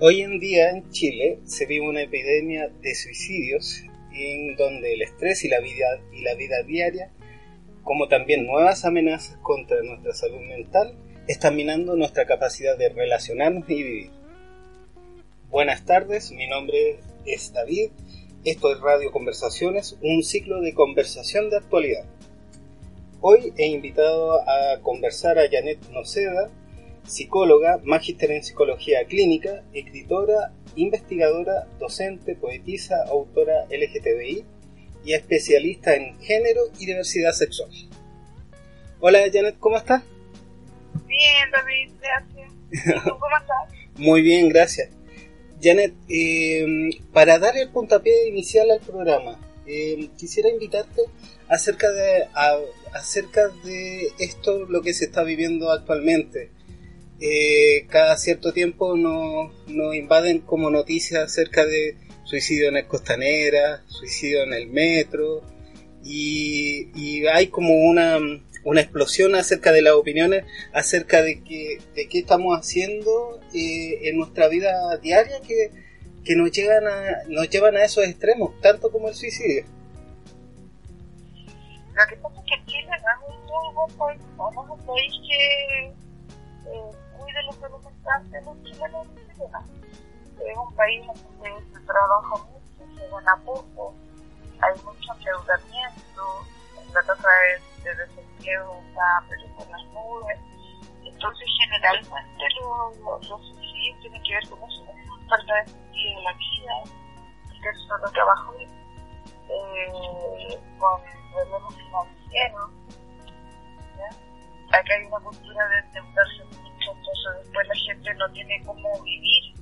Hoy en día en Chile se vive una epidemia de suicidios en donde el estrés y la vida, y la vida diaria, como también nuevas amenazas contra nuestra salud mental, están minando nuestra capacidad de relacionarnos y vivir. Buenas tardes, mi nombre es David, esto es Radio Conversaciones, un ciclo de conversación de actualidad. Hoy he invitado a conversar a Janet Noceda, psicóloga, magíster en psicología clínica, escritora, investigadora, docente, poetisa, autora LGTBI y especialista en género y diversidad sexual. Hola Janet, ¿cómo estás? Bien, David, gracias. ¿Tú cómo estás? Muy bien, gracias. Janet, eh, para dar el puntapié inicial al programa, eh, quisiera invitarte acerca de, acerca de esto, lo que se está viviendo actualmente eh, cada cierto tiempo nos, invaden como noticias acerca de suicidio en el Costanera, suicidio en el metro, y, hay como una, una, explosión acerca de las opiniones, acerca de, que, de qué estamos haciendo eh, en nuestra vida diaria que, que nos, llegan a, nos llevan a esos extremos, tanto como el suicidio. Lo que pasa es que Chile es un país, de los salud de los chilenos y chilenas. Es un país donde se trabaja mucho, se gana poco, hay mucho endeudamiento, la tasa de, de desempleo está pero por las nubes. Entonces, generalmente los, suicidios tienen que ver con eso, con falta de sentido de la vida, que es solo trabajo, eh, con problemas financieros. Acá hay una cultura de endeudarse entonces después la gente no tiene cómo vivir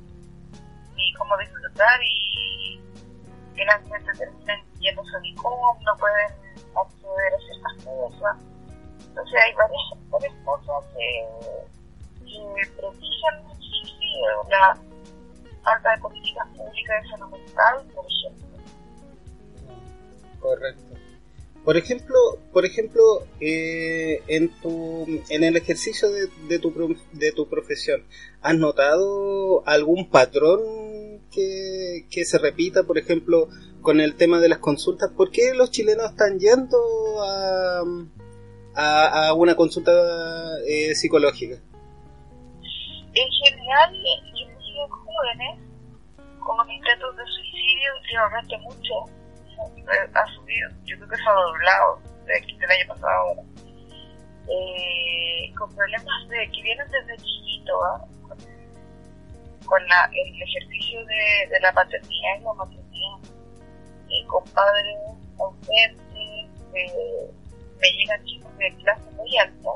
ni cómo disfrutar y finalmente terminan yéndose a cómo no pueden acceder a ciertas cosas. Entonces hay varias, cosas que, que precisan muchísimo la falta de políticas públicas de salud mental, por ejemplo. Correcto. Por ejemplo, por ejemplo eh, en, tu, en el ejercicio de, de, tu, de tu profesión, ¿has notado algún patrón que, que se repita, por ejemplo, con el tema de las consultas? ¿Por qué los chilenos están yendo a, a, una consulta eh, psicológica? En general, los jóvenes con intentos de suicidio últimamente mucho ha subido, yo creo que se ha doblado de, del año pasado. Ahora. Eh, con problemas de que vienen desde chiquito, con, la, el ejercicio de, la paternidad y la maternidad, eh, con padres ausentes, me llegan chicos de clase muy alta,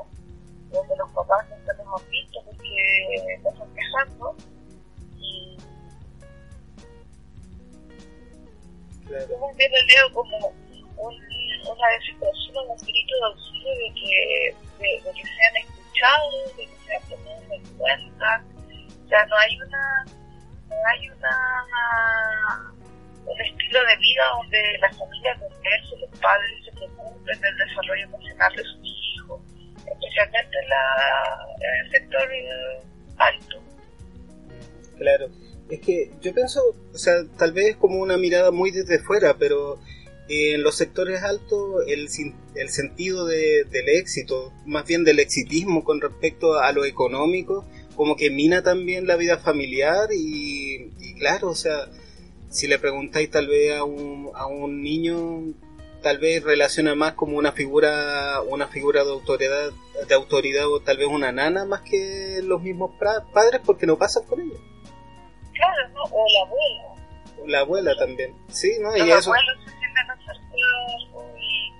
donde los papás nunca los han visto porque los están quejando Claro. Bien lo leo como un, una desesperación, un grito de auxilio de que, de, de que sean escuchados, de que sean tenidos en cuenta. O sea, no hay una, no hay una, un estilo de vida donde la familia converse, los padres se preocupen del desarrollo emocional de sus hijos, especialmente la, en el sector alto. Claro es que yo pienso, o sea, tal vez como una mirada muy desde fuera, pero en los sectores altos el, el sentido de, del éxito, más bien del exitismo con respecto a lo económico, como que mina también la vida familiar y, claro, o sea, si le preguntáis tal vez a un, a un niño, tal vez relaciona más como una figura, una figura de autoridad, de autoridad o tal vez una nana más que los mismos padres porque no pasan con ellos. Claro, ¿no? O la abuela. O la abuela también. Sí, ¿no? y Los abuelos se sienten acercados y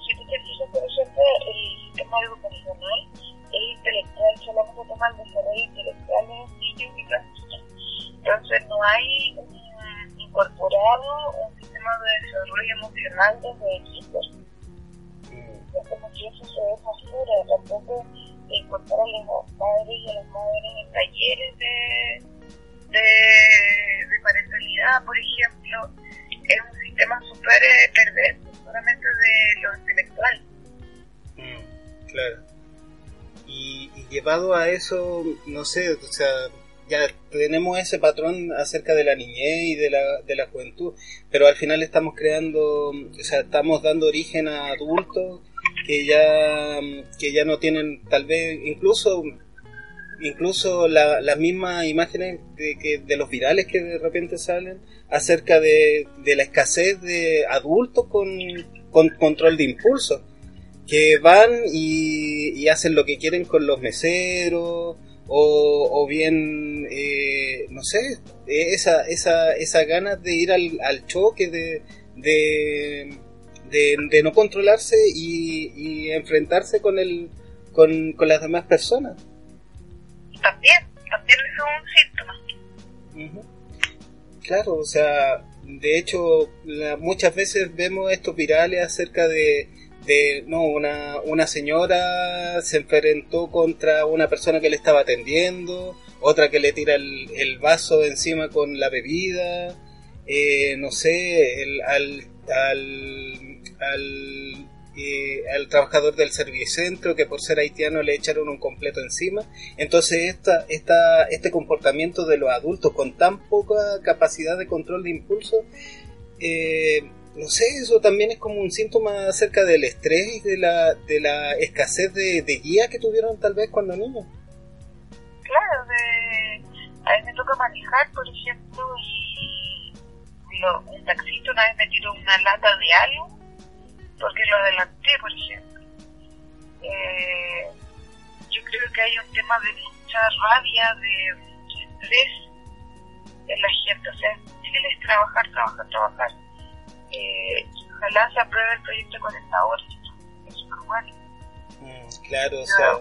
si tú te fijas, por ejemplo, el sistema educacional es intelectual, solo vamos a tomar el desarrollo intelectual de los niños y las hay incorporado un sistema de desarrollo emocional desde equipos. Es como que eso se ve fuera, tampoco incorporan a los padres y a las madres en talleres de, de, parentalidad, por ejemplo, es un sistema súper eh, perverso, solamente de lo intelectual. Mm, claro. Y, y, llevado a eso, no sé, o sea, ya tenemos ese patrón acerca de la niñez y de la, de la juventud, pero al final estamos creando, o sea, estamos dando origen a adultos que ya, que ya no tienen, tal vez, incluso incluso las mismas imágenes de, que, de los virales que de repente salen acerca de, de la escasez de adultos con, con control de impulso, que van y, y, hacen lo que quieren con los meseros, o, o bien, eh, no sé, esa, esa, esa ganas de ir al, al choque, de, de, de, no controlarse y, y enfrentarse con, el, con, con las demás personas. También, también es un síntoma. Claro, o sea, de hecho, muchas veces vemos estos virales acerca de, de no, una, una señora se enfrentó contra una persona que le estaba atendiendo, otra que le tira el, el vaso encima con la bebida, eh, no sé, el, al, al, al, eh, al trabajador del servicentro que por ser haitiano le echaron un completo encima. Entonces esta, esta, este comportamiento de los adultos con tan poca capacidad de control de impulso eh, no sé, eso también es como un síntoma acerca del estrés y de la, de la escasez de, de guía que tuvieron tal vez cuando niños. Claro, de, a mí me toca manejar, por ejemplo, y un taxista una vez me tiró una lata de algo porque lo adelanté, por ejemplo. Eh, yo creo que hay un tema de mucha rabia, de estrés en la gente, o sea, es trabajar, trabajar, trabajar eh, ojalá se apruebe el proyecto con esta hora. Es bueno. Mm, claro, o sea,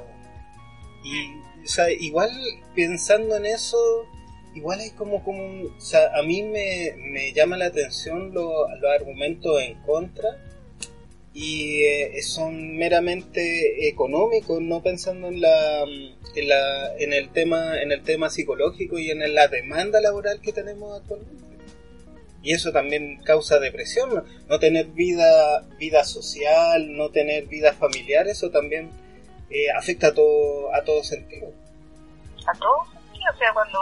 y, o sea, igual pensando en eso, igual hay como, como un, o sea, a mí me, me llama la atención los argumentos en contra y eh, son meramente económicos, no pensando en la, en la en el tema en el tema psicológico y en la demanda laboral que tenemos actualmente y eso también causa depresión, no, tener vida, vida social, no tener vida familiar, eso también eh, afecta a todo, a todo sentido. A todo sentido, o sea, cuando,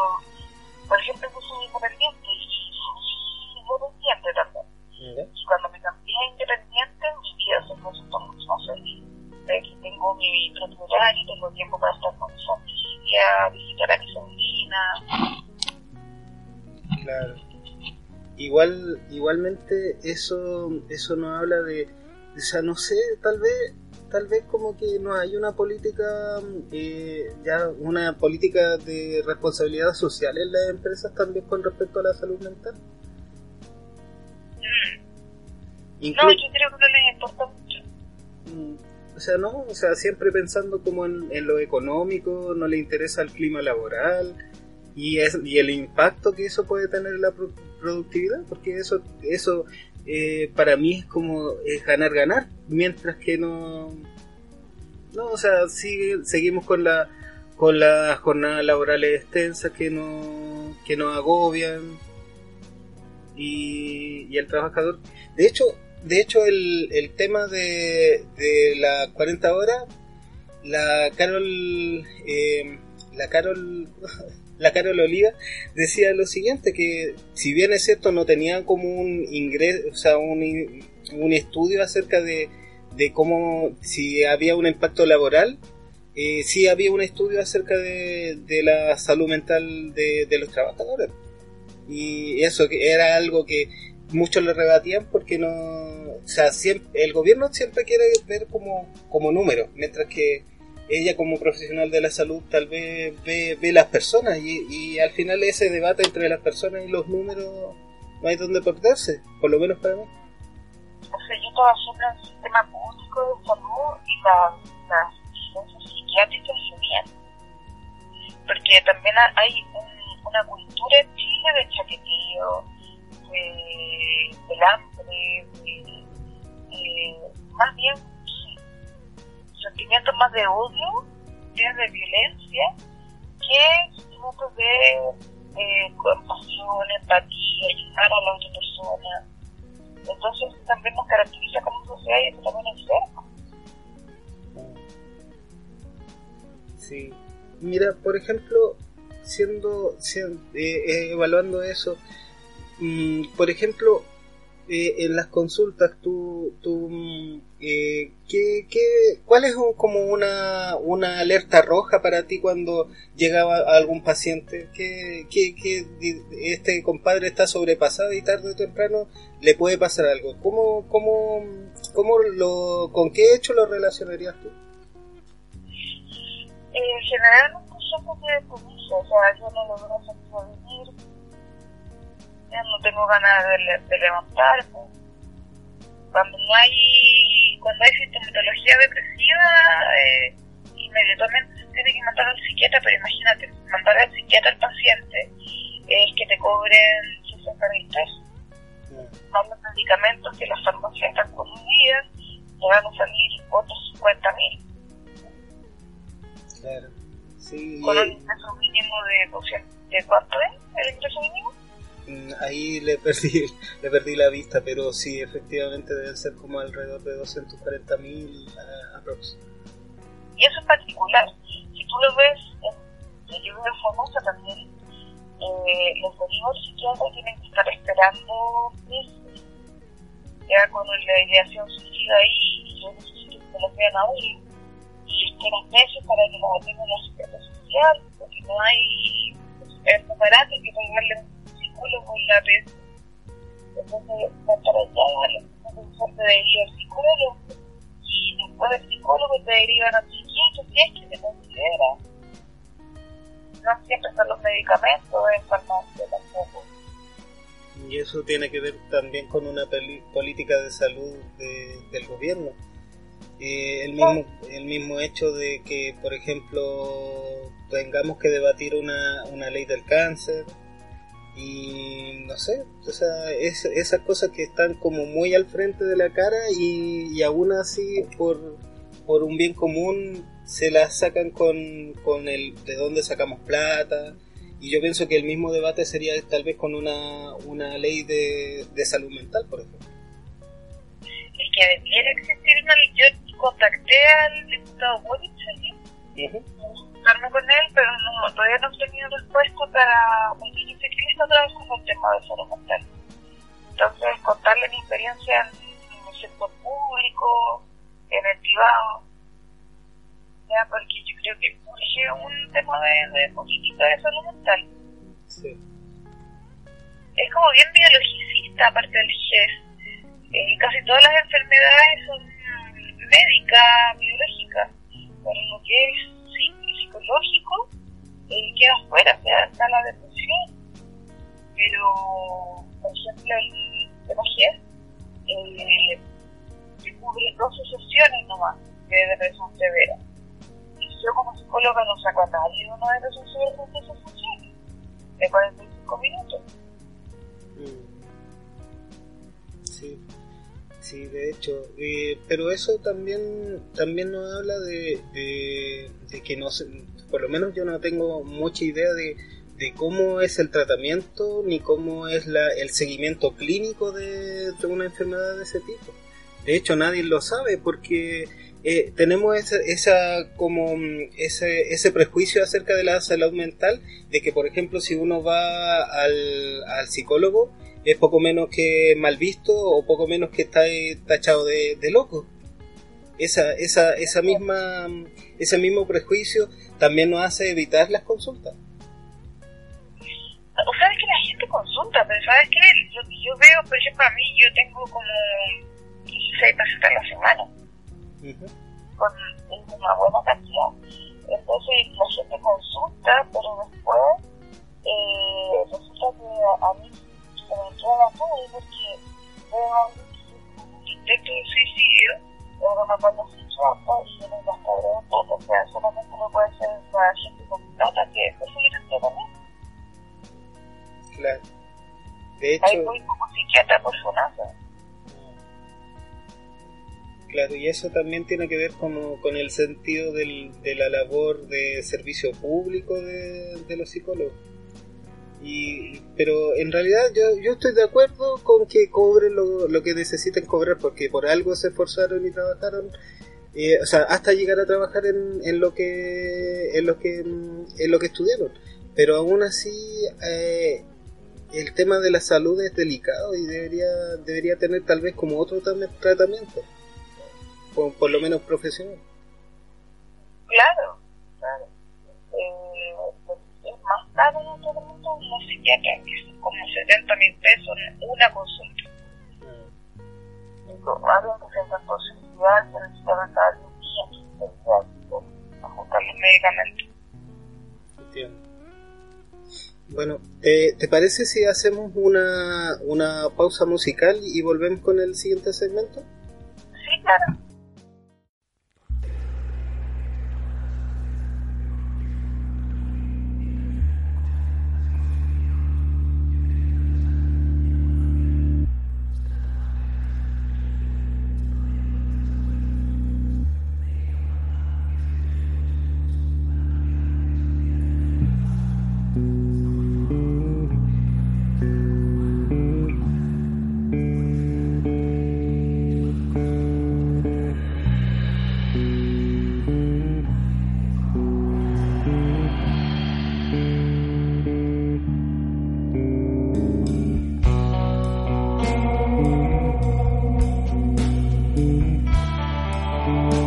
por ejemplo, yo soy independiente y soy independiente también. Y cuando me independiente, mi vida se puso mucho más feliz. Tengo mi propio horario, tengo tiempo para estar con mi familia, visitar a mi sobrina. Claro igual igualmente eso eso nos habla de o sea no sé tal vez tal vez como que no hay una política eh, ya una política de responsabilidad social en las empresas también con respecto a la salud mental no yo creo que no les importa mucho. Mm, o sea no o sea siempre pensando como en, en lo económico no le interesa el clima laboral y, es, y el impacto que eso puede tener en la productividad, porque eso, eso eh, para mí es como es ganar, ganar, mientras que no, no, o sea, sigue, seguimos con la con las jornadas laborales extensas que no que nos agobian y, y el trabajador, de hecho, de hecho el, el tema de, de las 40 horas, la Carol, eh, la Carol la Carol Oliva decía lo siguiente, que si bien es cierto no tenían como un ingreso, o sea, un, un estudio acerca de, de cómo, si había un impacto laboral, eh, sí había un estudio acerca de, de la salud mental de, de, los trabajadores. Y eso era algo que muchos le rebatían porque no, o sea, siempre, el gobierno siempre quiere ver como, como números, mientras que ella como profesional de la salud tal vez ve, ve las personas y, y, al final ese debate entre las personas y los números no hay donde perderse, por lo menos para mí. O sea, yo siempre en el sistema público de salud y las la psiquiátricas genial. Porque también hay un, una cultura en Chile de chaquetío, de, del hambre, de, más bien sentimientos más de odio, de violencia, que sentimientos de eh, compasión, empatía, ayudar a la otra persona. Entonces también nos caracteriza como sociedad y eso también es. Sí. Mira, por ejemplo, siendo, siendo eh, eh, evaluando eso, mm, por ejemplo, eh, en las consultas, tú, tú eh, ¿qué, qué, ¿cuál es como una, una alerta roja para ti cuando llegaba algún paciente? que, este compadre está sobrepasado y tarde o temprano le puede pasar algo? ¿Cómo, cómo, cómo lo, ¿Con qué hecho lo relacionarías tú? En general, somos de comiso, o sea, yo no logro vivir ya no tengo ganas de, de levantarme. Cuando no hay, cuando hay sintomatología depresiva, eh, inmediatamente se tiene que mandar al psiquiatra, pero imagínate, mandar al psiquiatra al paciente es que te cobren 60 mil pesos. Más los medicamentos que las farmacias están consumidas, te van a salir otros 50 mil. Claro. Sí, Con un ingreso mínimo de 200, ¿de cuánto es el ingreso mínimo? Mm, ahí le perdí, le perdí la vista, pero sí, efectivamente deben ser como alrededor de 240 mil uh, aproximadamente. Y eso es particular. Si tú lo ves, en yo veo famosa también, eh, los derivos psiquiatras tienen que estar esperando meses, ya con la ideación suicida ahí, y yo necesito que me lo vean ahora, y esperan meses para que lo atiendan la psiquiatra social, porque no hay el numerado que pagarle en la red. Entonces, para allá, los te deriva al psicólogo y después del psicólogo te derivan al psiquiatra si es que te considera. No siempre son los medicamentos en farmacia tampoco. Y eso tiene que ver también con una política de salud de, del gobierno. Eh, el, mismo, el mismo hecho de que, por ejemplo, tengamos que debatir una, una ley del cáncer, y no sé, o sea, es, esas cosas que están como muy al frente de la cara y, y aún así por, por un bien común se las sacan con, con el de dónde sacamos plata y yo pienso que el mismo debate sería tal vez con una, una ley de, de salud mental, por ejemplo. Es que debiera existir una ley. Yo contacté al diputado Boric allí, con él, pero no, todavía no he tenido respuesta para, yo sé que está trabajando el tema de salud mental. Entonces, contarle mi experiencia en, el sector público, en el privado, ya, porque yo creo que surge un tema de, de política de salud mental. Sí. Es como bien biologicista, aparte del GES. Eh, casi todas las enfermedades son médicas, biológicas, pero lo que es psicológico eh, queda fuera, o sea, está la depresión. Pero, por ejemplo, el tema eh, se cubre dos sesiones nomás de depresión severa. Y yo como psicóloga no saco a nadie de una depresión severa de esas sesiones, de 45 minutos. Mm. Sí. Sí, de hecho, eh, pero eso también también nos habla de, que no por lo menos yo no tengo mucha idea de, cómo es el tratamiento ni cómo es la, el seguimiento clínico de, una enfermedad de ese tipo. De hecho, nadie lo sabe porque eh, tenemos esa, esa como ese, ese prejuicio acerca de la salud mental de que, por ejemplo, si uno va al psicólogo es poco menos que mal visto o poco menos que está tachado de, de loco. Esa, esa, esa misma, ese mismo prejuicio también nos hace evitar las consultas. O sabes que la gente consulta, pero sabes que yo veo, por ejemplo, a mí yo tengo como 16 pacientes a la semana. Con una buena cantidad. Entonces la gente consulta, pero después eh, resulta que a mí porque un intento de suicidio, cuando y un poco, o sea, solamente no puede ser para gente con plata que prefiere el tratamiento. Claro. De hecho, Hay muy pocos psiquiatras por FONASA. Claro, y eso también tiene que ver como con el sentido del, de la labor de servicio público de, de los psicólogos. Y, pero en realidad yo, yo estoy de acuerdo con que cobren lo, lo que necesiten cobrar, porque por algo se esforzaron y trabajaron, eh, o sea, hasta llegar a trabajar en, en lo que en lo que en lo que estudiaron. Pero aún así eh, el tema de la salud es delicado y debería debería tener tal vez como otro tam- tratamiento, por, por lo menos profesional. Claro. Eh, en todo el mundo una psiquiatra, que son como 70 mil pesos en una consulta. Digo, alguien que tenga posibilidad de necesitar cada día ajustar los medicamentos. Entiendo. Bueno, ¿te, te parece si hacemos una, una pausa musical y volvemos con el siguiente segmento? Sí, claro. Bueno,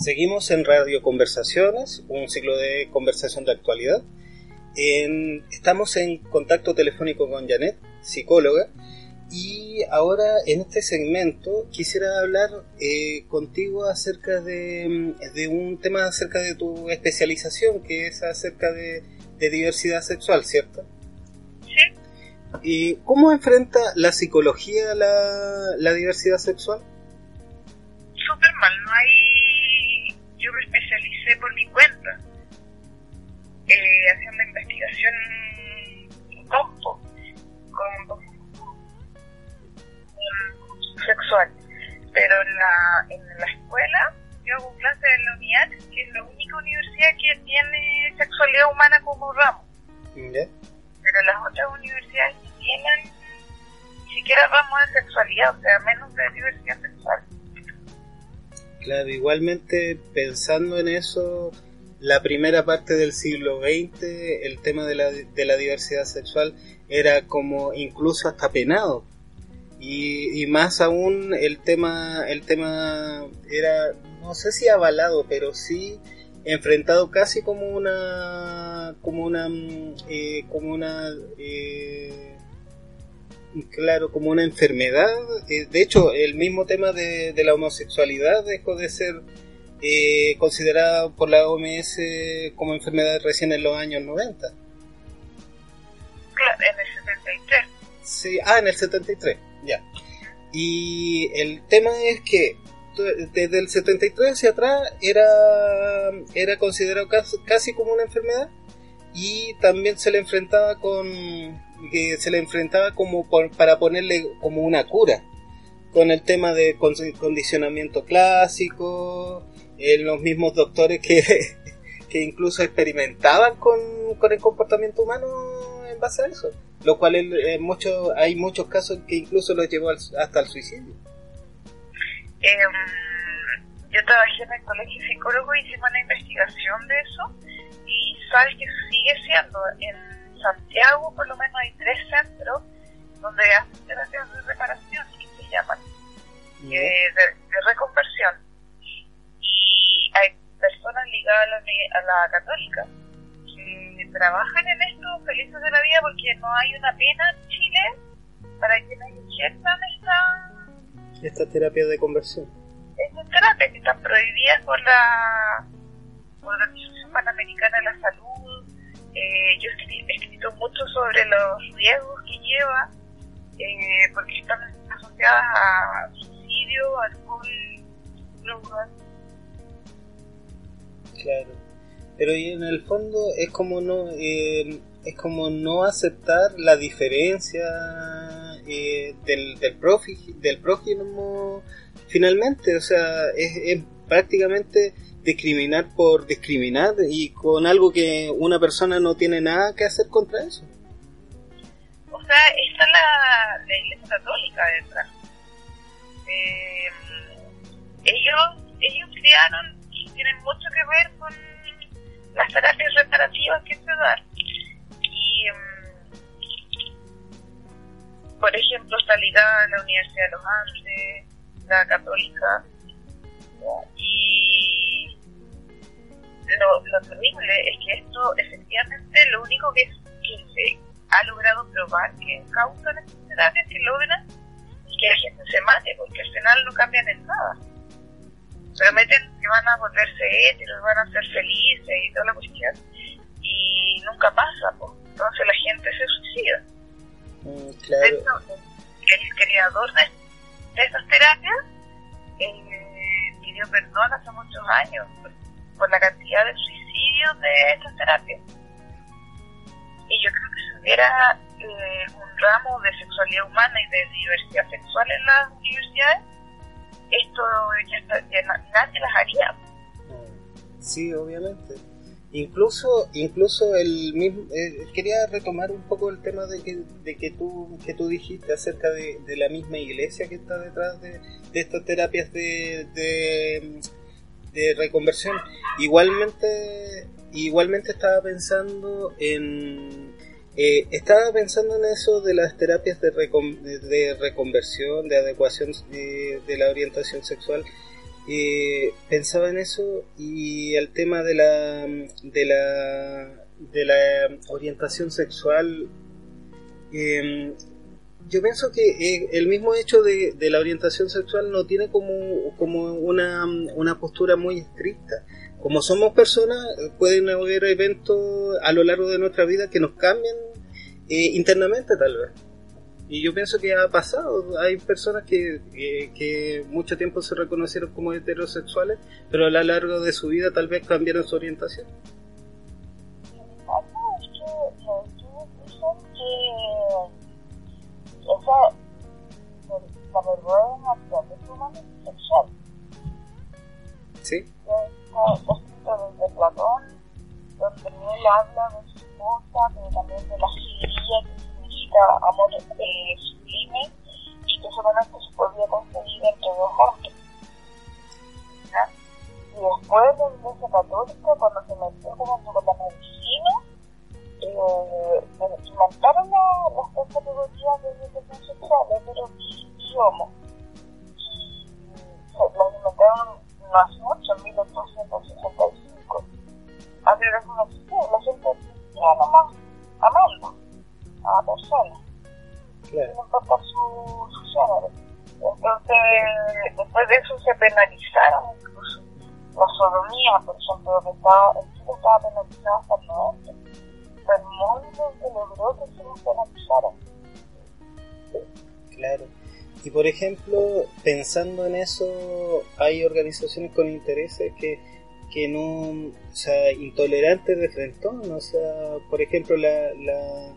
Seguimos en Radio Conversaciones, un ciclo de conversación de actualidad. estamos en contacto telefónico con Janet, psicóloga, y ahora en este segmento quisiera hablar eh, contigo acerca de, un tema acerca de tu especialización, que es acerca de, diversidad sexual, ¿cierto? Sí. ¿Y cómo enfrenta la psicología la, la diversidad sexual? Súper mal, no hay... menos de diversidad sexual. Claro, igualmente pensando en eso, la primera parte del siglo XX, el tema de la, de la diversidad sexual era como incluso hasta penado, y, más aún el tema, el tema era, no sé si avalado, pero sí enfrentado casi como una, como una, eh, como una, eh, claro, como una enfermedad. Eh, de hecho, el mismo tema de, la homosexualidad dejó de ser considerado por la OMS como enfermedad recién en los años 90. Claro, en el 73. Sí, ah, en el 73. Ya. Y el tema es que desde el 73 hacia atrás era, era considerado casi, como una enfermedad y también se le enfrentaba con que se le enfrentaba como para ponerle como una cura con el tema de condicionamiento clásico eh, los mismos doctores que, que incluso experimentaban con, con el comportamiento humano en base a eso lo cual eh, mucho, hay muchos casos que incluso los llevó hasta el suicidio. Em, yo trabajé en el colegio psicólogo y hicimos una investigación de eso y sabes que sigue siendo en Santiago por lo menos hay tres centros donde hacen terapias de reparación que se llaman de, reconversión y hay personas ligadas a la, a la católica trabajan en esto felices de la vida porque no hay una pena en Chile para quienes injertan esta... Esta terapia de conversión. Estas terapias que están prohibidas por la, por la Organización Panamericana de la Salud. Eh, yo he mucho sobre los riesgos que lleva eh, porque están asociadas a suicidio, alcohol, drogas. Claro pero en el fondo es como no eh, es como no aceptar la diferencia eh, del, del, del prójimo finalmente o sea es, prácticamente discriminar por discriminar y con algo que una persona no tiene nada que hacer contra eso o sea está la, la iglesia católica detrás eh, ellos ellos crearon y tienen mucho que ver con las terapias reparativas que se dan. Y, mm, por ejemplo, está ligada la Universidad de los Andes, la Católica, y lo, lo, terrible es que esto efectivamente lo único que, se ha logrado probar que causan estas terapias que logran es que la gente se mate porque al final no cambian en nada prometen que van a volverse héteros, van a ser felices y toda la cuestión, y nunca pasa, pues. entonces la gente se suicida. Mm, claro. el creador de, de esas terapias eh, pidió perdón hace muchos años por, la cantidad de suicidios de estas terapias. Y yo creo que si hubiera eh, un ramo de sexualidad humana y de diversidad sexual en las universidades, esto ya, nadie las haría. Sí, obviamente. Incluso, incluso el mismo, eh, quería retomar un poco el tema de que, de que tú, que tú dijiste acerca de, la misma iglesia que está detrás de, estas terapias de, de, de, reconversión. Igualmente, igualmente estaba pensando en, eh, estaba pensando en eso de las terapias de, de reconversión, de adecuación de, la orientación sexual, eh, pensaba en eso y el tema de la de la de la orientación sexual eh, yo pienso que eh, el mismo hecho de, la orientación sexual no tiene como, como una, una, postura muy estricta. Como somos personas, pueden haber eventos a lo largo de nuestra vida que nos cambian eh, internamente tal vez. Y yo pienso que ha pasado. Hay personas que, que, que, mucho tiempo se reconocieron como heterosexuales, pero a lo largo de su vida tal vez cambiaron su orientación. esa la vergüenza es humana sexual. Sí. Está escrito desde Platón, donde él habla de su esposa, pero también de la filia, que significa amor eh, sublime, y que solamente se podía conseguir entre dos hombres. Y después de la Iglesia Católica, cuando se metió con la medicina, eh, inventaron la, las tres categorías de orientación sexual, pero y homo. Eso se penalizaron incluso. La sodomía, por ejemplo, que estaba, estaba penalizada hasta el 90 el mundo que logró que se nos penalizara. Claro. Y por ejemplo, pensando en eso, hay organizaciones con intereses que, que no, o sea, intolerantes de frentón, o sea, por ejemplo, la, la,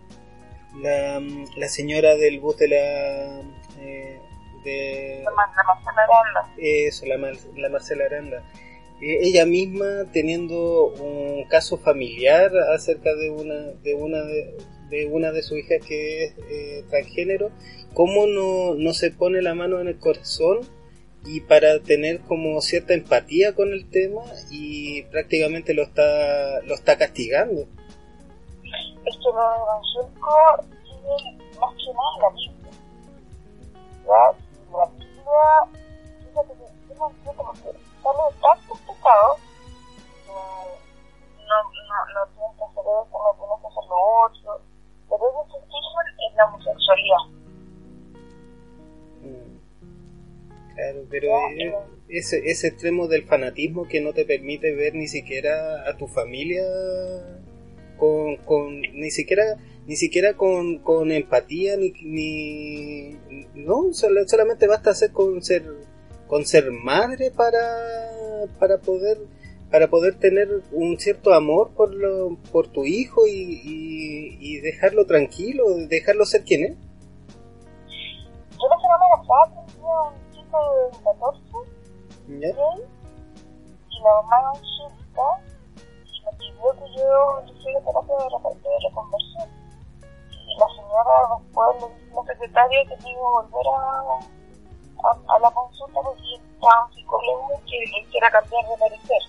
la, la señora del bus de la... Eh, de, La, la Marcela Aranda. eso, la, Mar- la Marcela Aranda. Eh, ella misma teniendo un caso familiar acerca de una de una de, de una de sus hijas que es eh, transgénero, cómo no, no se pone la mano en el corazón y para tener como cierta empatía con el tema y prácticamente lo está lo está castigando. Es que lo evangélico tiene más que nada la Biblia. ¿Ya? La Biblia, fíjate que yo no como que sale pecados, eh, no, no, no tienes que hacer esto, no tienes que hacer lo otro, pero ellos se fijan en la homosexualidad. Claro, pero eh, ese, ese extremo del fanatismo que no te permite ver ni siquiera a tu familia con, con ni siquiera ni siquiera con, con empatía ni, ni no solo- solamente basta hacer con ser con ser madre para para poder para poder tener un cierto amor por lo, por tu hijo y, y, y dejarlo tranquilo dejarlo ser quien es Yo la semana pasada tenía un chico de 14 ¿ya? gay y la mamá evangélica y me pidió que yo hiciera terapia de reconversión. La señora después le dijo a la secretaria que iba a volver a, a, a la consulta porque estaba un psicólogo que le hiciera cambiar de parecer.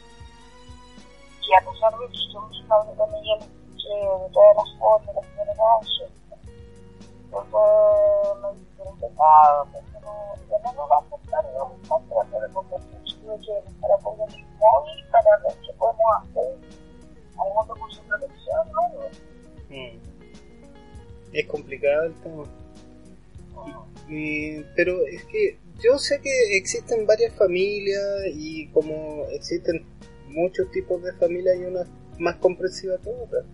Y a pesar de que yo misma hablé con ella, le expliqué de todas las formas, la señora evangélica. Entonces me dice un pecado, que no, que no lo va a aceptar, y vamos a tratar de convertir tuve que buscar apoyo en el móvil para ver qué podemos hacer. Algún recurso de protección, ¿no? Mm. Es complicado el tema. Y- pero es que yo sé que existen varias familias y como existen muchos tipos de familias hay unas más comprensivas que otras.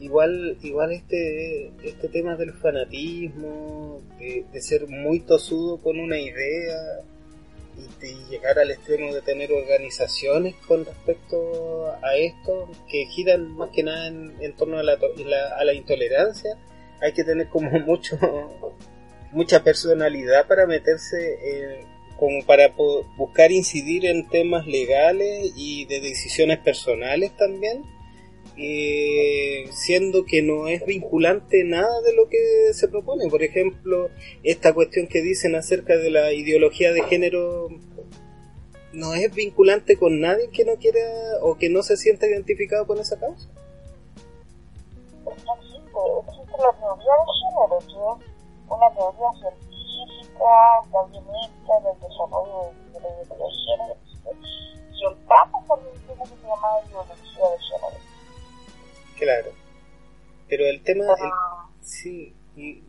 Igual, igual este, este tema del fanatismo, de, ser muy tosudo con una idea y de llegar al extremo de tener organizaciones con respecto a esto que giran más que nada en, en torno a la- a la intolerancia, hay que tener como mucho mucha personalidad para meterse en- como para buscar incidir en temas legales y de decisiones personales también. Eh, siendo que no es vinculante nada de lo que se propone. Por ejemplo esta cuestión que dicen acerca de la ideología de género no es vinculante con nadie que no quiera o que no se sienta identificado con esa causa Existe, la teoría de género, que es una teoría científica, proveniente del desarrollo de la ideología de género, y el Papa también tiene que se llama ideología de género. Claro. Pero el tema, Pero, el- sí,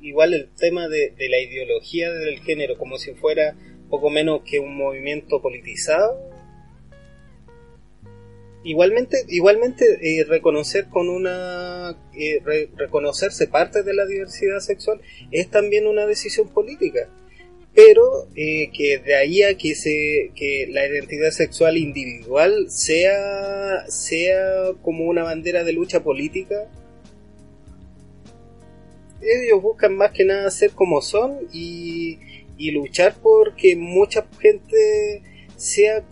igual el tema de, de la ideología del género, como si fuera poco menos que un movimiento politizado. Igualmente, igualmente eh, reconocer con una eh, re- reconocerse parte de la diversidad sexual es también una decisión política, pero eh, que de ahí a que se que la identidad sexual individual sea sea como una bandera de lucha política ellos buscan más que nada ser como son y, y luchar porque mucha gente sea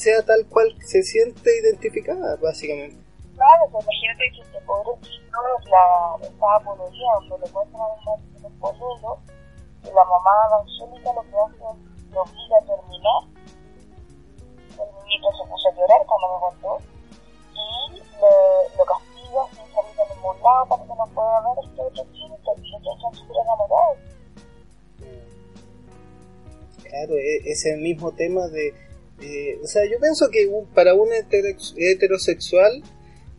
sea tal cual se siente identificada básicamente Claro, pues imagínate que este pobre chico la, estaba pololeando, donde le muestran a un un pololo, y la mamá evangélica lo que hace es lo obliga a terminar. El niñito se puso a llorar cuando me contó, y le, lo castiga sin salir a ningún lado para que no pueda ver este otro chico, y ellos están súper enamorados. Claro, e- ese mismo tema de... eh, o sea, yo pienso que para un heterosexual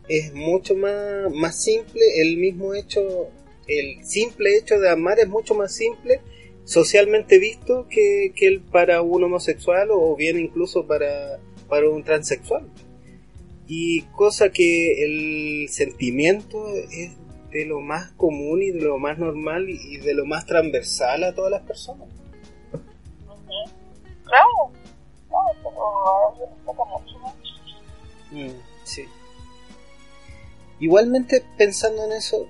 es mucho más, más simple el mismo hecho, el simple hecho de amar es mucho más simple socialmente visto que, que el para un homosexual o bien incluso para, para un transexual. Y cosa que el sentimiento es de lo más común y de lo más normal y de lo más transversal a todas las personas. Claro, Mm, sí. Igualmente pensando en eso,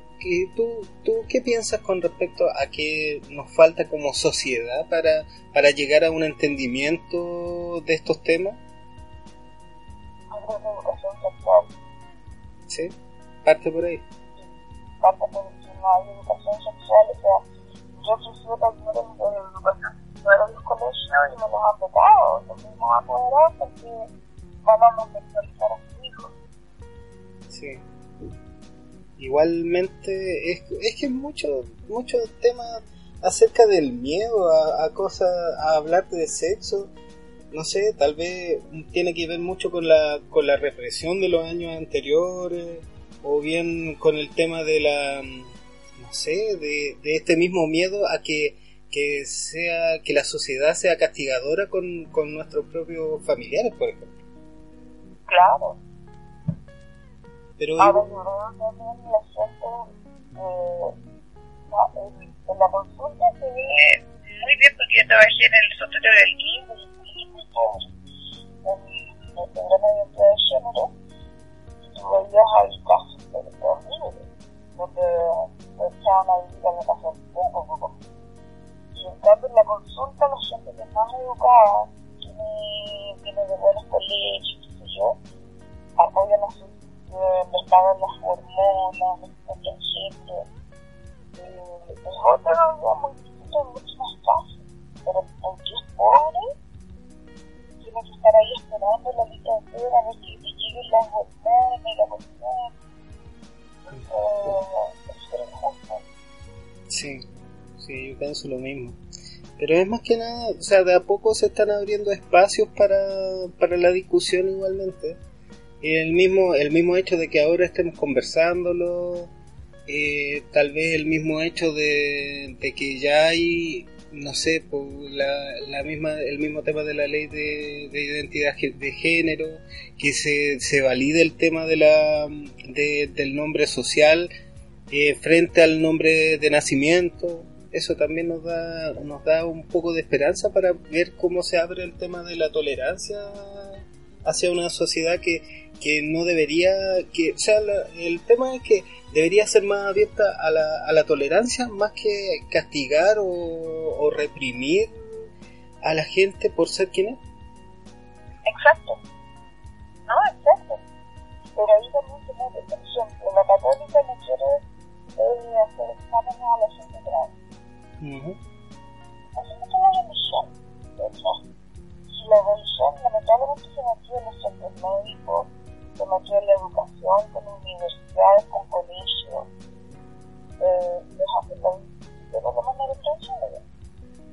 tú, ¿tú qué piensas con respecto a que nos falta como sociedad para, para llegar a un entendimiento de estos temas? Educación sexual. ¿Sí? Parte por ahí. tanto por hay educación sexual, o sea, yo tener eh, educación sexual y me los vetado, los mismos apoderados porque vamos a sexualizar a sus hijos. Sí. Igualmente, es, es que mucho, mucho tema acerca del miedo a, a cosas, a hablar de sexo, no sé, tal vez tiene que ver mucho con la, con la represión de los años anteriores, o bien con el tema de la, no sé, de, de este mismo miedo a que, que sea, que la sociedad sea castigadora con, con nuestros propios familiares, por ejemplo. Claro. Pero Ahora yo la gente, eh, en, la consulta se ve muy bien porque yo trabajé en el del GIM y muy pobre. En el programa de identidad de género, y tú veías ahí casos de horribles, donde se echaban a vivir en la casa de poco, poco. Y en cambio en la consulta la gente que es más educada, tiene, tiene de buenos colegios, qué sé yo, apoyan a sus les pagan las hormonas, les compran gente. Eh, es otra vida muy distinta en muchos más casos. Pero el que es pobre tiene que estar ahí esperando la lista de espera a ver que le lleguen las hormonas y la cuestión. Eh, es injusto. Sí, sí, yo pienso lo mismo. Pero es más que nada, o sea, de a poco se están abriendo espacios para, para la discusión igualmente. El mismo, el mismo hecho de que ahora estemos conversándolo, eh, tal vez el mismo hecho de, de que ya hay, no sé, por la, la misma, el mismo tema de la ley de, de identidad de género, que se, se valide el tema de la, de- del nombre social eh, frente al nombre de nacimiento. Eso también nos da, nos da un poco de esperanza para ver cómo se abre el tema de la tolerancia hacia una sociedad que, que no debería, que, o sea, la- el tema es que debería ser más abierta a la, a la tolerancia más que castigar o, o reprimir a la gente por ser quien es. Exacto. No, exacto. Pero ahí también mete, por ejemplo, la católica no quiere eh, hacer exámenes a la gente trans. Ujú. Así que la religión, de hecho, y la religión lamentablemente se metió en los centros médicos, se metió en la educación, con universidades, con colegios, eh, la de la manera transgénero.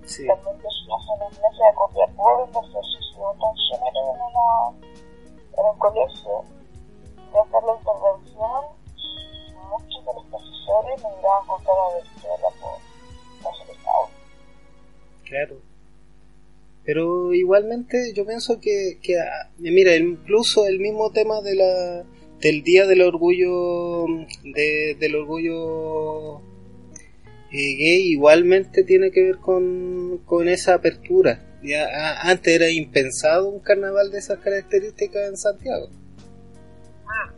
Sí. También les hacen una iglesia de copia por los socios sido tan género en, una, en un colegio de hacer la intervención muchos de los profesores me miraban con cara de por la Claro. Pero igualmente yo pienso que, que ah, mira, incluso el mismo tema de la del día del orgullo de, del orgullo eh, gay igualmente tiene que ver con, con esa apertura. Ya, antes era impensado un carnaval de esas características en Santiago. Ah,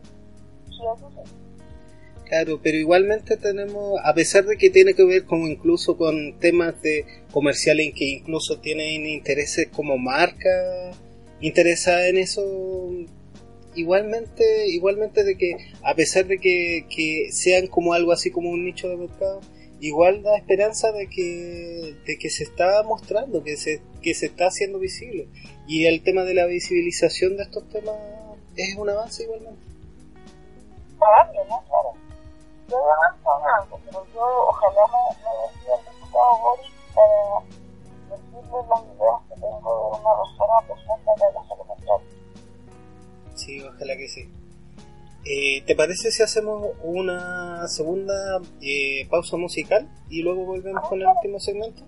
Claro, pero igualmente tenemos, a pesar de que tiene que ver como incluso con temas de comerciales que incluso tienen intereses como marca interesada en eso, igualmente, igualmente de que a pesar de que, que sean como algo así como un nicho de mercado, igual da esperanza de que, de que se está mostrando, que se, que se está haciendo visible. Y el tema de la visibilización de estos temas es un avance igualmente. Claro, ¿no? Claro. Yo avanzo algo, pero yo ojalá me, me decía el diputado Boris para decirle las ideas que tengo de una persona presente de la mental. Sí, ojalá que sí. Eh, ¿Te parece si hacemos una segunda eh, pausa musical y luego volvemos con el último segmento?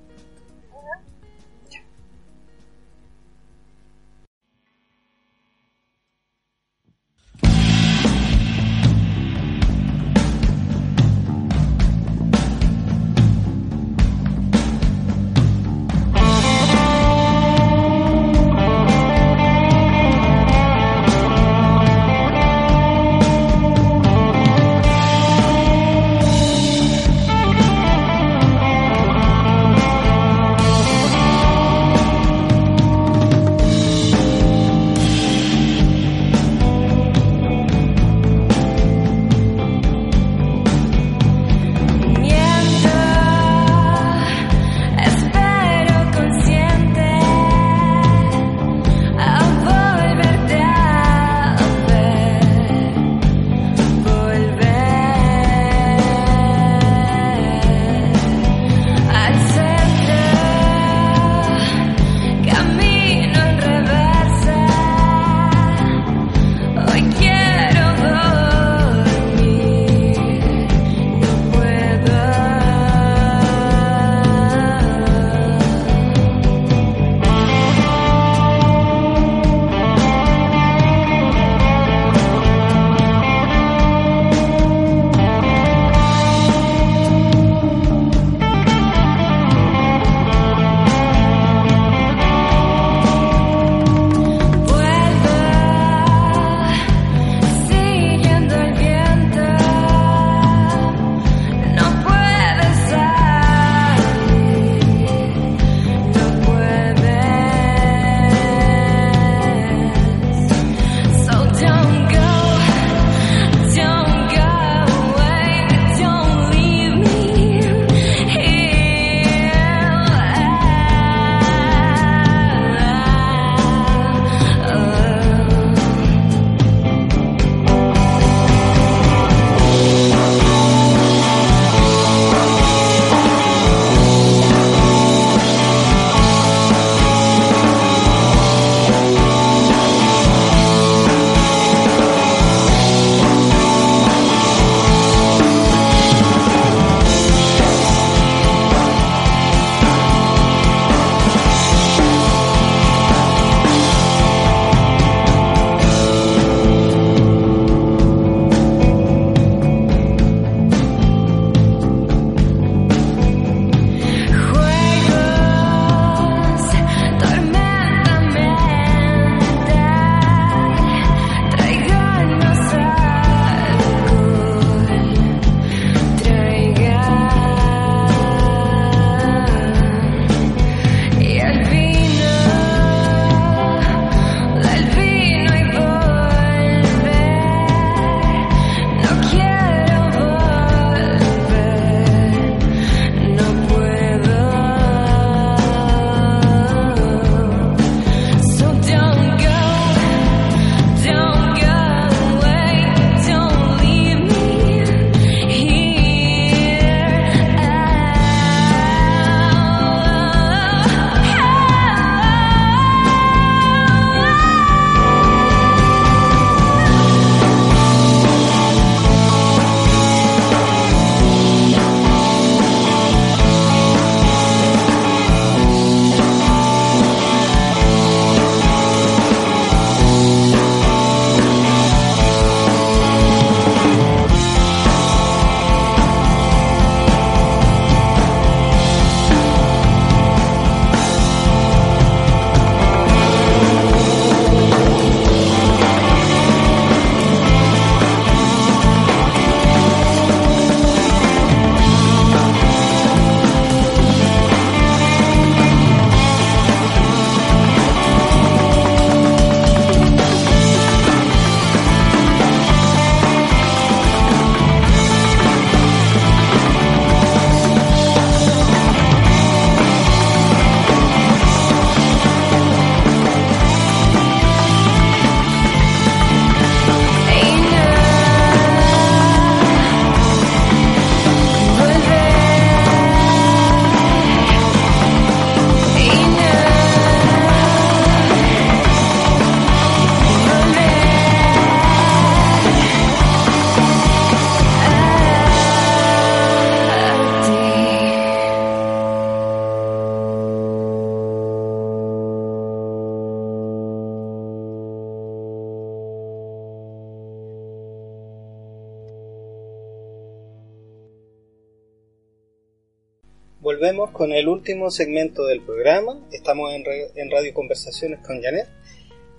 Volvemos con el último segmento del programa. Estamos en, en Radio Conversaciones con Janet.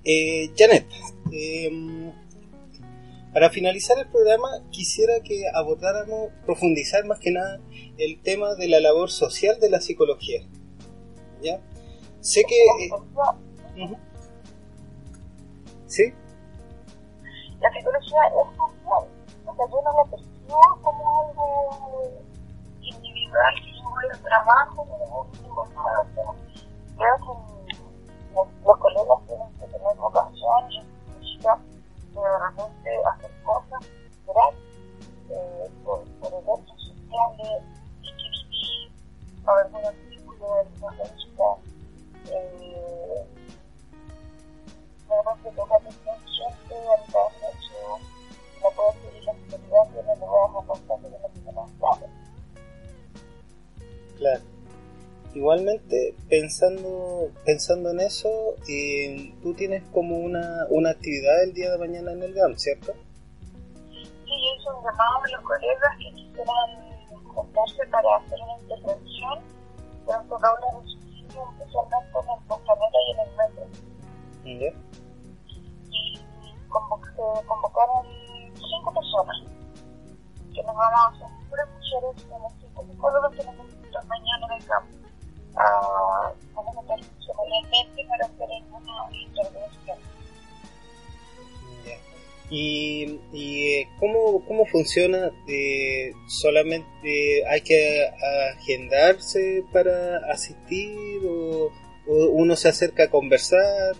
Eh, Janet, em, para finalizar el programa quisiera que abordáramos, profundizar más que nada el tema de la labor social de la psicología. ¿Ya? Sé que... Eh, ¿Sí? La psicología es social. O sea, yo no la percibo como algo individual el trabajo, que los colegas tienen que tener de hacer cosas eh, por, por el hecho social de escribir o algún artículo de alguna revista. Eh, de le Claro. Igualmente, pensando, pensando en eso, eh, tú tienes como una, una actividad el día de mañana en el GAM, ¿cierto? Sí, yo hice un llamado a los colegas que quisieran juntarse para hacer una intervención dentro de una suicidio, especialmente en el Costanera y en el metro. ¿Ya? Y se convocaron cinco personas que nos vamos a hacer puras mujeres, tenemos cinco psicólogos, tenemos mañana el campo. Uh, vamos a estar semanalmente para hacer una intervención. ¿Y, y ¿cómo, cómo funciona? Eh, ¿Solamente hay que agendarse para asistir o, o uno se acerca a conversar?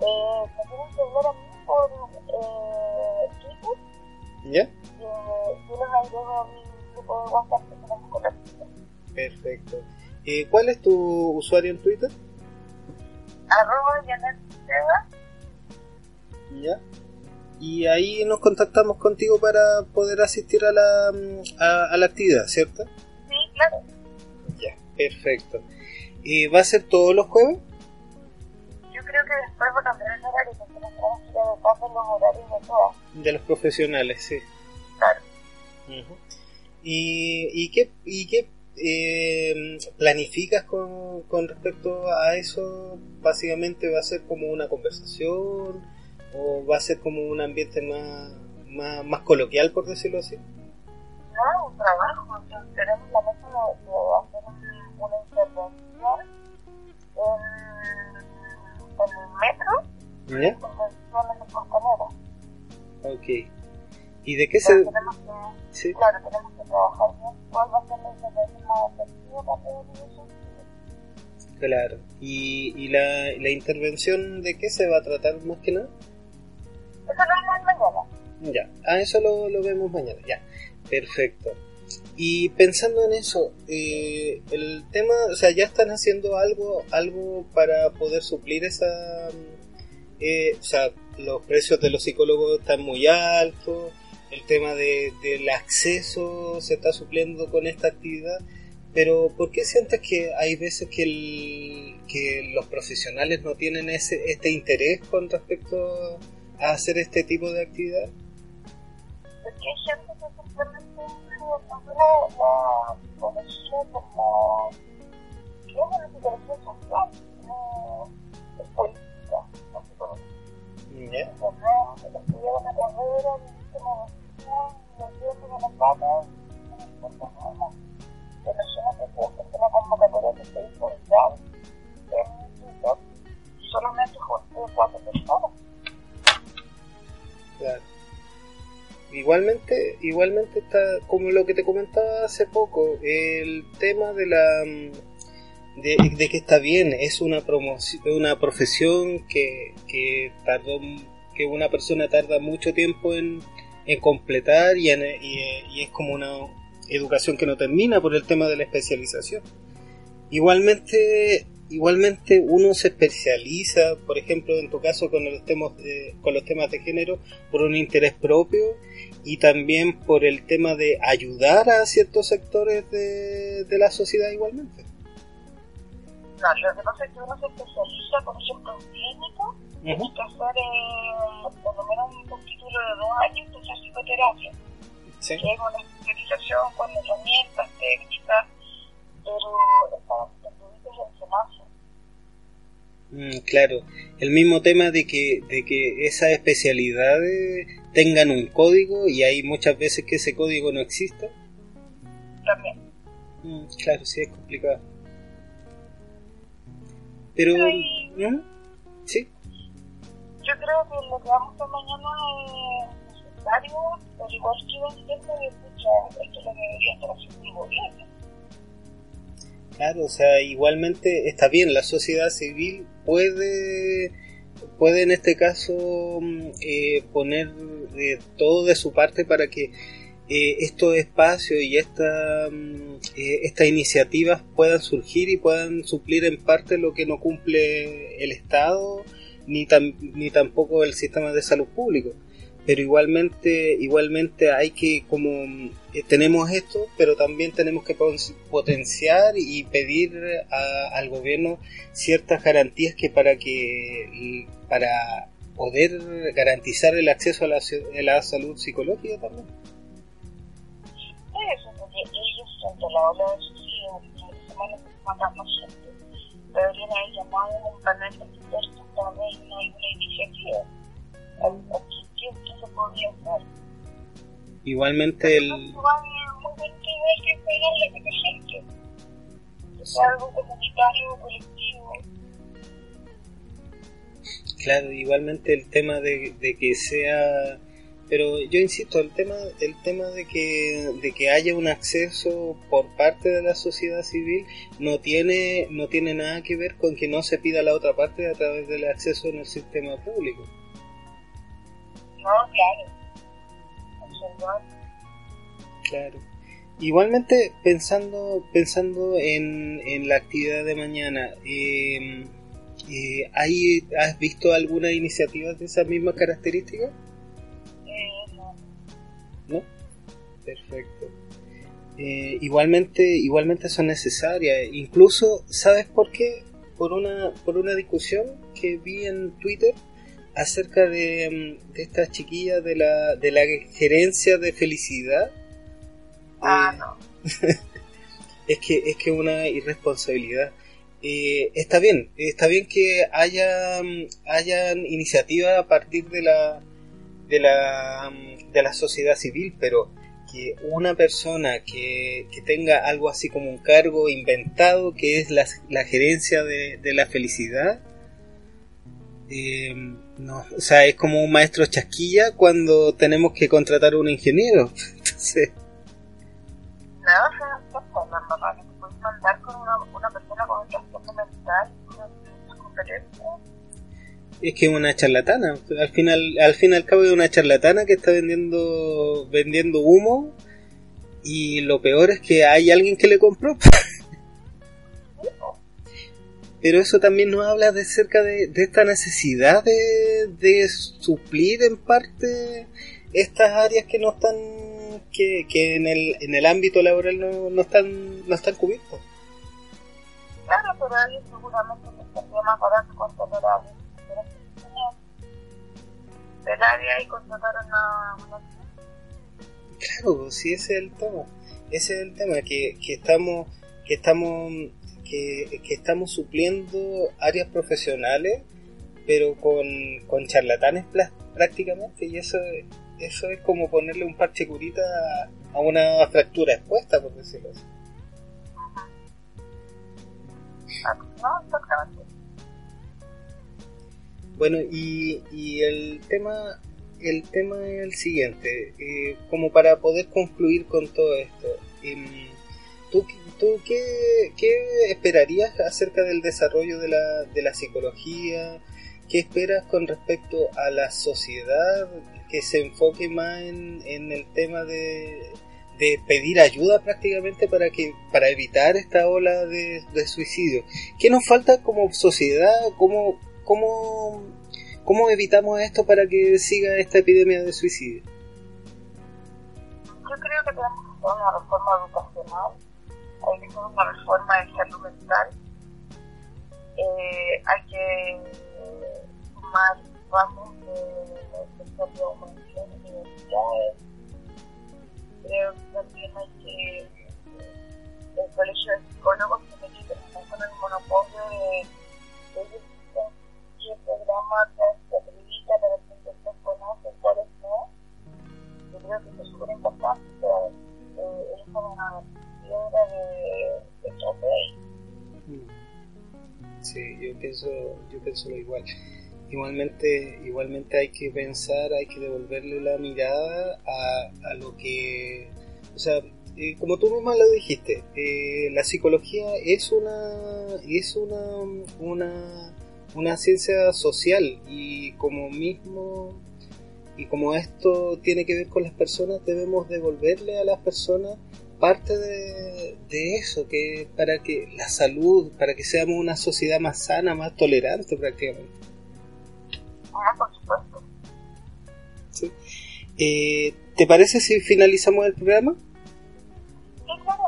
Eh, me tienen que hablar a mí por eh, Twitter. ¿Ya? Eh, yo les agrego a mi WhatsApp que Perfecto. Eh, ¿Cuál es tu usuario en Twitter? Arroba Janet Ya. Y ahí nos contactamos contigo para poder asistir a la, a, a la actividad, ¿cierto? Sí, claro. Ya, perfecto. ¿Y va a ser todos los jueves? Yo creo que después va a cambiar el horario porque nos tenemos que ir a los horarios de todas. De los profesionales, sí. Claro. Uh -huh. ¿Y, y qué, y qué eh, planificas con, con respecto a eso? Básicamente va a ser como una conversación o va a ser como un ambiente más, más, más coloquial, por decirlo así. No, un trabajo. Entonces, tenemos la meta de, de hacer una, una intervención en, en el metro ¿Ya? y convención en costaneros. Ok. ¿Y de qué Pero se...? tenemos que, Sí. claro, tenemos que trabajar bien cuál va a ser la intervención más efectiva para. Claro. ¿Y, y la, la intervención de qué se va a tratar más que nada? Eso lo vemos mañana. Ya, a eso lo, lo vemos mañana, ya, perfecto. Y pensando en eso, eh, el tema, o sea, ya están haciendo algo, algo para poder suplir esa, eh, o sea, los precios de los psicólogos están muy altos, el tema de, del acceso se está supliendo con esta actividad, pero ¿por qué sientes que hay veces que, el, que los profesionales no tienen ese, este interés con respecto a hacer este tipo de actividad? Porque hay gente que simplemente la como, digamos, la psicología social, no es política, no, estudiar una carrera, una y Igualmente, igualmente está como lo que te comentaba hace poco, el tema de la de, de que está bien, es una promoción, una profesión que, que tardó que una persona tarda mucho tiempo en, en completar y, en, y, es como una educación que no termina por el tema de la especialización. Igualmente, igualmente uno se especializa, por ejemplo, en tu caso con los temas de, con los temas de género por un interés propio y también por el tema de ayudar a ciertos sectores de, de la sociedad igualmente. No, lo que pasa es que uno se especializa, por ejemplo, en clínica, Uh -huh. Pasar eh, por lo menos un título de dos años de psicoterapia. Sí. Que es una especialización con herramientas, técnicas, pero estaba Mm, claro, el mismo tema de que, de que esas especialidades tengan un código y hay muchas veces que ese código no existe. También. Mm, claro, sí, es complicado. Pero... ¿no? Yo creo que lo que vamos a mañana es necesario, pero igual que iba a ser de escuchar esto lo que debería estar haciendo el gobierno. Claro, o sea, igualmente está bien, la sociedad civil puede, puede en este caso mm, eh, poner eh, todo de su parte para que eh, estos espacios y esta, mm, eh, estas iniciativas puedan surgir y puedan suplir en parte lo que no cumple el Estado ni, tam, ni tampoco el sistema de salud público. Pero igualmente igualmente hay que como eh, tenemos esto pero también tenemos que potenciar y pedir a, al gobierno ciertas garantías que para que para poder garantizar el acceso a la, salud psicológica también. Eso porque ellos frente a la ola de semana deberían haber llamado a un panel de expertos para ver una, una iniciativa Igualmente el... algo comunitario, colectivo. Claro, igualmente el tema de, de, que sea... Pero yo insisto, el tema, el tema de que, de que haya un acceso por parte de la sociedad civil no tiene, no tiene nada que ver con que no se pida la otra parte a través del acceso en el sistema público. No, claro. Claro. Igualmente, pensando, pensando en, en la actividad de mañana, eh, eh, ¿has visto alguna iniciativa de esa misma característica? Perfecto. Eh, igualmente, igualmente son necesarias. Incluso, ¿sabes por qué? Por una, por una discusión que vi en Twitter acerca de, mm, de esta chiquilla de la, de la gerencia de felicidad. Ah, eh, no. es que es que una irresponsabilidad. Eh, está bien, está bien que haya mm, hayan iniciativas a partir de la de la mm, de la sociedad civil, pero que una persona que, que tenga algo así como un cargo inventado que es la, la gerencia de, de la felicidad eh, no, o sea, es como un maestro chasquilla cuando tenemos que contratar a un ingeniero. Entonces... No, o sea, la mamá que te puedes mandar con una, una persona con un trastorno mental, una conferencia. Es que es una charlatana. Al final, al fin y al cabo es una charlatana que está vendiendo, vendiendo humo y lo peor es que hay alguien que le compró. pero eso también nos habla de cerca de, esta necesidad de, suplir en parte estas áreas que no están que, que en, el, en el ámbito laboral no, no están no están cubiertas claro pero ahí seguramente estaría más barato contratar a alguien y contratar a una, claro sí ese es el tema. Ese es el tema que, que estamos que estamos que, estamos supliendo áreas profesionales, pero con, con charlatanes prácticamente, y eso, eso es como ponerle un parche curita a una fractura expuesta, por decirlo así. Bueno, y, y el tema el tema es el siguiente, eh, como para poder concluir con todo esto. Eh, ¿Tú, tú qué, qué, esperarías acerca del desarrollo de la, de la psicología? ¿Qué esperas con respecto a la sociedad que se enfoque más en, en el tema de, de, pedir ayuda prácticamente para que para evitar esta ola de, de suicidio? ¿Qué nos falta como sociedad? ¿Cómo, cómo, ¿Cómo evitamos esto para que siga esta epidemia de suicidio? Yo creo que tenemos que hacer una reforma educacional. Hay que hacer una reforma de salud mental, eh, hay que sumar ramos de humano en universidades, creo que también hay que el colegio de psicólogos tiene que terminar con el monopolio de, qué programa te acredita, repente usted conoce, cuáles no. Yo creo que es súper importante, pero eh, es como una piedra de, de. Sí, yo pienso, yo pienso lo igual. Igualmente, igualmente hay que pensar, hay que devolverle la mirada a, a lo que, o sea, eh, como tú misma lo dijiste, eh, la psicología es una, es una, una, una ciencia social y como mismo y como esto tiene que ver con las personas, debemos devolverle a las personas parte de, de, eso, que para que la salud, para que seamos una sociedad más sana, más tolerante prácticamente. Ah, por supuesto. ¿Sí? Eh, ¿Te parece si finalizamos el programa? Sí, claro.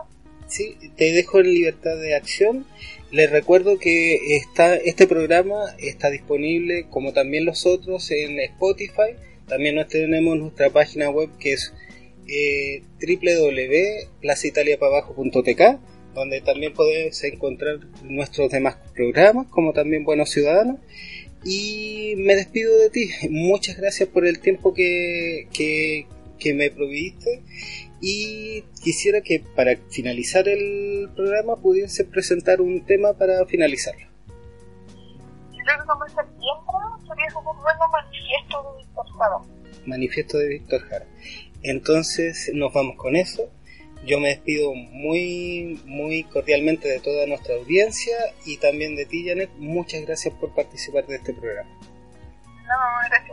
Sí, te dejo en libertad de acción. Les recuerdo que está este programa está disponible, como también los otros, en Spotify. También nos tenemos nuestra página web que es eh, donde también podés encontrar nuestros demás programas, como también Buenos Ciudadanos. Y me despido de ti. Muchas gracias por el tiempo que, que, que me proviste. Y quisiera que para finalizar el programa pudiese presentar un tema para finalizarlo. Yo creo que como es septiembre sería como un bueno manifiesto de Víctor Jara. Manifiesto de Víctor Jara. Entonces nos vamos con eso. Yo me despido muy, muy cordialmente de toda nuestra audiencia y también de ti, Janet. Muchas gracias por participar de este programa. No, gracias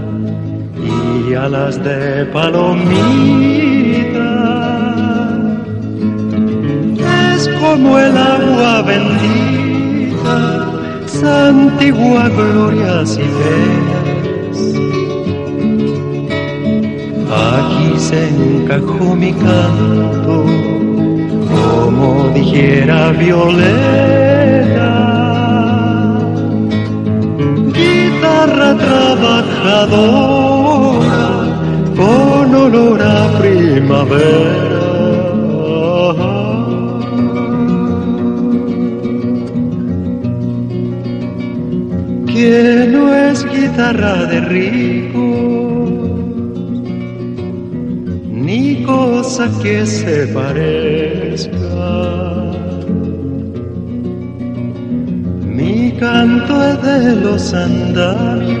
y alas de palomita. Es como el agua bendita, santigua glorias y penas. Aquí se encajó mi canto, como dijera Violeta. Guitarra trabajadora con olor a primavera. Que no es guitarra de rico, ni cosa que se parezca. Mi canto es de los andamios